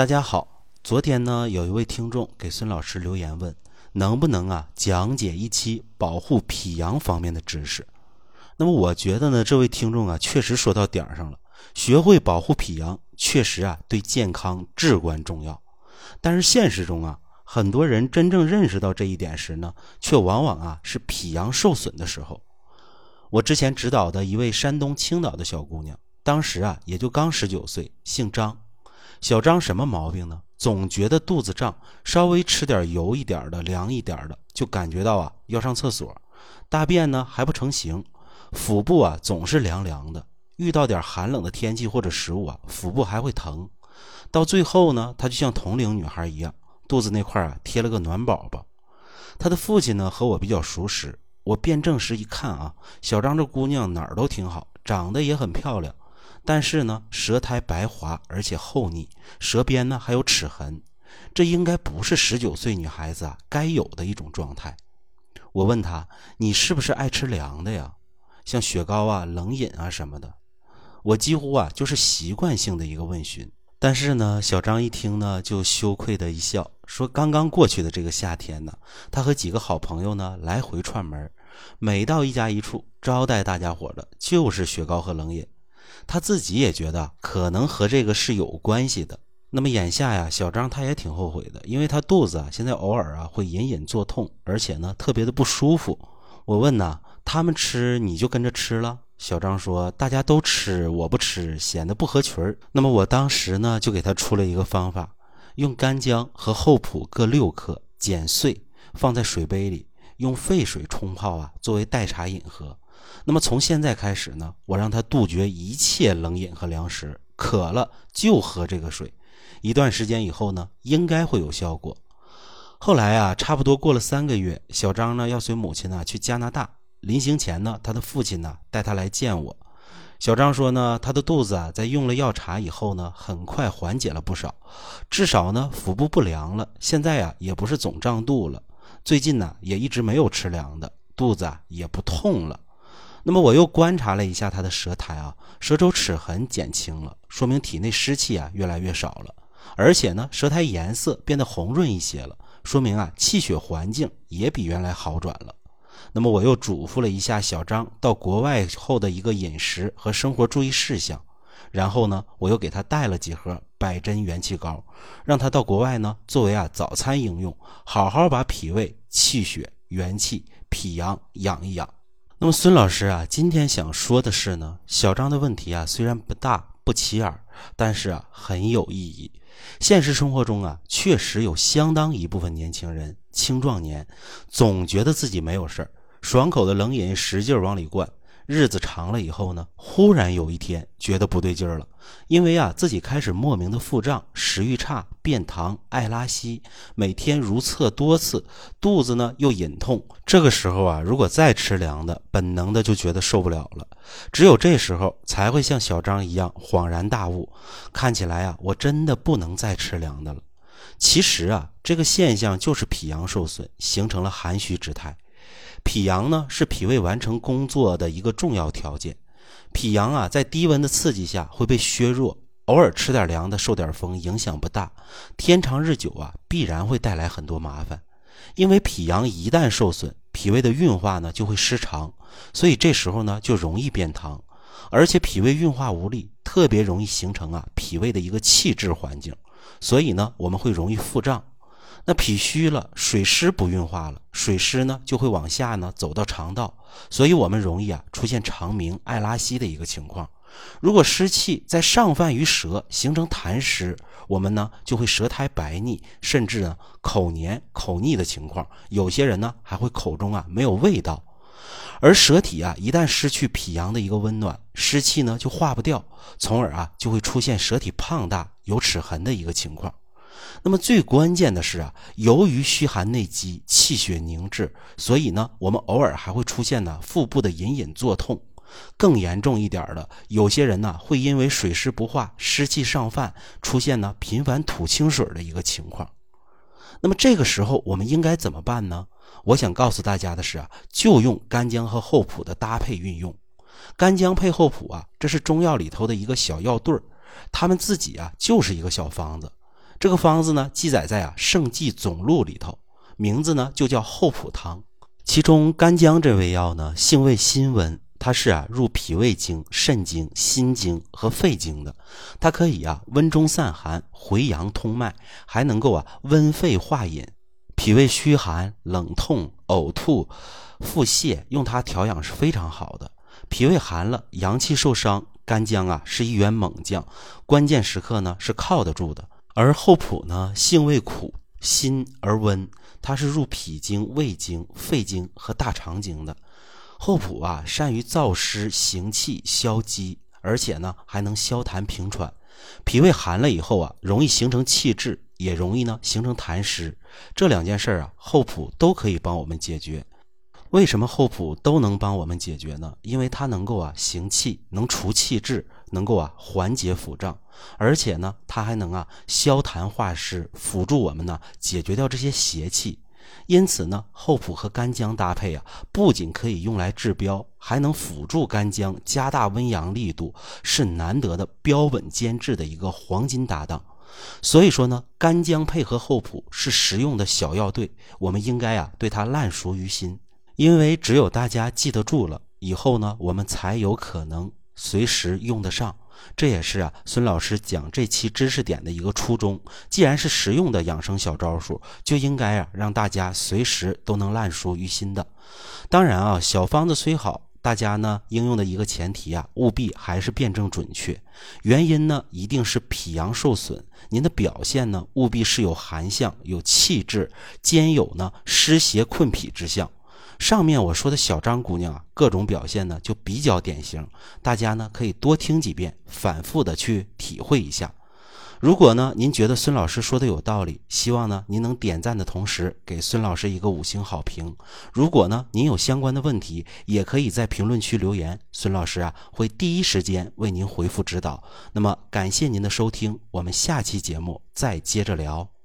大家好，昨天呢，有一位听众给孙老师留言问，能不能啊讲解一期保护脾阳方面的知识？那么我觉得呢，这位听众啊，确实说到点儿上了。学会保护脾阳，确实啊，对健康至关重要。但是现实中啊，很多人真正认识到这一点时呢，却往往啊是脾阳受损的时候。我之前指导的一位山东青岛的小姑娘，当时啊也就刚十九岁，姓张。小张什么毛病呢？总觉得肚子胀，稍微吃点油一点的、凉一点的，就感觉到啊要上厕所，大便呢还不成形，腹部啊总是凉凉的。遇到点寒冷的天气或者食物啊，腹部还会疼，到最后呢，她就像同龄女孩一样，肚子那块啊贴了个暖宝宝。她的父亲呢和我比较熟识，我辩证时一看啊，小张这姑娘哪儿都挺好，长得也很漂亮，但是呢舌苔白滑而且厚腻，舌边呢还有齿痕，这应该不是十九岁女孩子啊该有的一种状态。我问她：“你是不是爱吃凉的呀？像雪糕啊、冷饮啊什么的？”我几乎啊就是习惯性的一个问询，但是呢，小张一听呢就羞愧的一笑，说：“刚刚过去的这个夏天呢，他和几个好朋友呢来回串门，每到一家一处招待大家伙的就是雪糕和冷饮。他自己也觉得可能和这个是有关系的。那么眼下呀，小张他也挺后悔的，因为他肚子啊现在偶尔啊会隐隐作痛，而且呢特别的不舒服。我问呐，他们吃你就跟着吃了？小张说：“大家都吃，我不吃，显得不合群儿。”那么我当时呢，就给他出了一个方法：用干姜和厚朴各六克剪碎，放在水杯里，用沸水冲泡啊，作为代茶饮喝。那么从现在开始呢，我让他杜绝一切冷饮和凉食，渴了就喝这个水。一段时间以后呢，应该会有效果。后来啊，差不多过了三个月，小张呢要随母亲呢去加拿大。临行前呢，他的父亲呢带他来见我。小张说呢，他的肚子啊，在用了药茶以后呢，很快缓解了不少，至少呢，腹部不凉了。现在呀，也不是总胀肚了。最近呢，也一直没有吃凉的，肚子啊也不痛了。那么我又观察了一下他的舌苔啊，舌周齿痕减轻了，说明体内湿气啊越来越少了，而且呢，舌苔颜色变得红润一些了，说明啊，气血环境也比原来好转了。那么我又嘱咐了一下小张到国外后的一个饮食和生活注意事项，然后呢，我又给他带了几盒百针元气膏，让他到国外呢作为啊早餐应用，好好把脾胃、气血、元气、脾阳养一养。那么孙老师啊，今天想说的是呢，小张的问题啊虽然不大不起眼，但是啊很有意义。现实生活中啊，确实有相当一部分年轻人。青壮年总觉得自己没有事儿，爽口的冷饮使劲往里灌，日子长了以后呢，忽然有一天觉得不对劲儿了，因为啊自己开始莫名的腹胀、食欲差、便溏、爱拉稀，每天如厕多次，肚子呢又隐痛。这个时候啊，如果再吃凉的，本能的就觉得受不了了，只有这时候才会像小张一样恍然大悟，看起来啊，我真的不能再吃凉的了。其实啊，这个现象就是脾阳受损，形成了寒虚之态。脾阳呢，是脾胃完成工作的一个重要条件。脾阳啊，在低温的刺激下会被削弱，偶尔吃点凉的，受点风，影响不大。天长日久啊，必然会带来很多麻烦。因为脾阳一旦受损，脾胃的运化呢就会失常，所以这时候呢就容易变溏，而且脾胃运化无力，特别容易形成啊脾胃的一个气滞环境。所以呢，我们会容易腹胀。那脾虚了，水湿不运化了，水湿呢就会往下呢走到肠道，所以我们容易啊出现肠鸣、爱拉稀的一个情况。如果湿气在上泛于舌，形成痰湿，我们呢就会舌苔白腻，甚至呢口黏、口腻的情况。有些人呢还会口中啊没有味道。而舌体啊一旦失去脾阳的一个温暖，湿气呢就化不掉，从而啊就会出现舌体胖大。有齿痕的一个情况，那么最关键的是啊，由于虚寒内积，气血凝滞，所以呢，我们偶尔还会出现呢腹部的隐隐作痛。更严重一点的，有些人呢会因为水湿不化，湿气上泛，出现呢频繁吐清水的一个情况。那么这个时候我们应该怎么办呢？我想告诉大家的是啊，就用干姜和厚朴的搭配运用。干姜配厚朴啊，这是中药里头的一个小药对儿。他们自己啊，就是一个小方子。这个方子呢，记载在啊《圣济总录》里头，名字呢就叫厚朴汤。其中干姜这味药呢，性味辛温，它是啊入脾胃经、肾经、心经和肺经的。它可以啊温中散寒、回阳通脉，还能够啊温肺化饮。脾胃虚寒、冷痛、呕吐、腹泻，用它调养是非常好的。脾胃寒了，阳气受伤，干姜啊是一员猛将，关键时刻呢是靠得住的。而厚朴呢，性味苦，辛而温，它是入脾经、胃经、肺经和大肠经的。厚朴啊，善于燥湿行气、消积，而且呢还能消痰平喘。脾胃寒了以后啊，容易形成气滞，也容易呢形成痰湿。这两件事啊，厚朴都可以帮我们解决。为什么厚朴都能帮我们解决呢？因为它能够啊行气，能除气滞，能够啊缓解腹胀，而且呢，它还能啊消痰化湿，辅助我们呢解决掉这些邪气。因此呢，厚朴和干姜搭配啊，不仅可以用来治标，还能辅助干姜加大温阳力度，是难得的标本兼治的一个黄金搭档。所以说呢，干姜配合厚朴是实用的小药对，我们应该啊对它烂熟于心。因为只有大家记得住了，以后呢，我们才有可能随时用得上。这也是啊，孙老师讲这期知识点的一个初衷。既然是实用的养生小招数，就应该啊，让大家随时都能烂熟于心的。当然啊，小方子虽好，大家呢应用的一个前提啊，务必还是辩证准确。原因呢，一定是脾阳受损，您的表现呢，务必是有寒象、有气滞，兼有呢湿邪困脾之象。上面我说的小张姑娘啊，各种表现呢就比较典型，大家呢可以多听几遍，反复的去体会一下。如果呢您觉得孙老师说的有道理，希望呢您能点赞的同时给孙老师一个五星好评。如果呢您有相关的问题，也可以在评论区留言，孙老师啊会第一时间为您回复指导。那么感谢您的收听，我们下期节目再接着聊。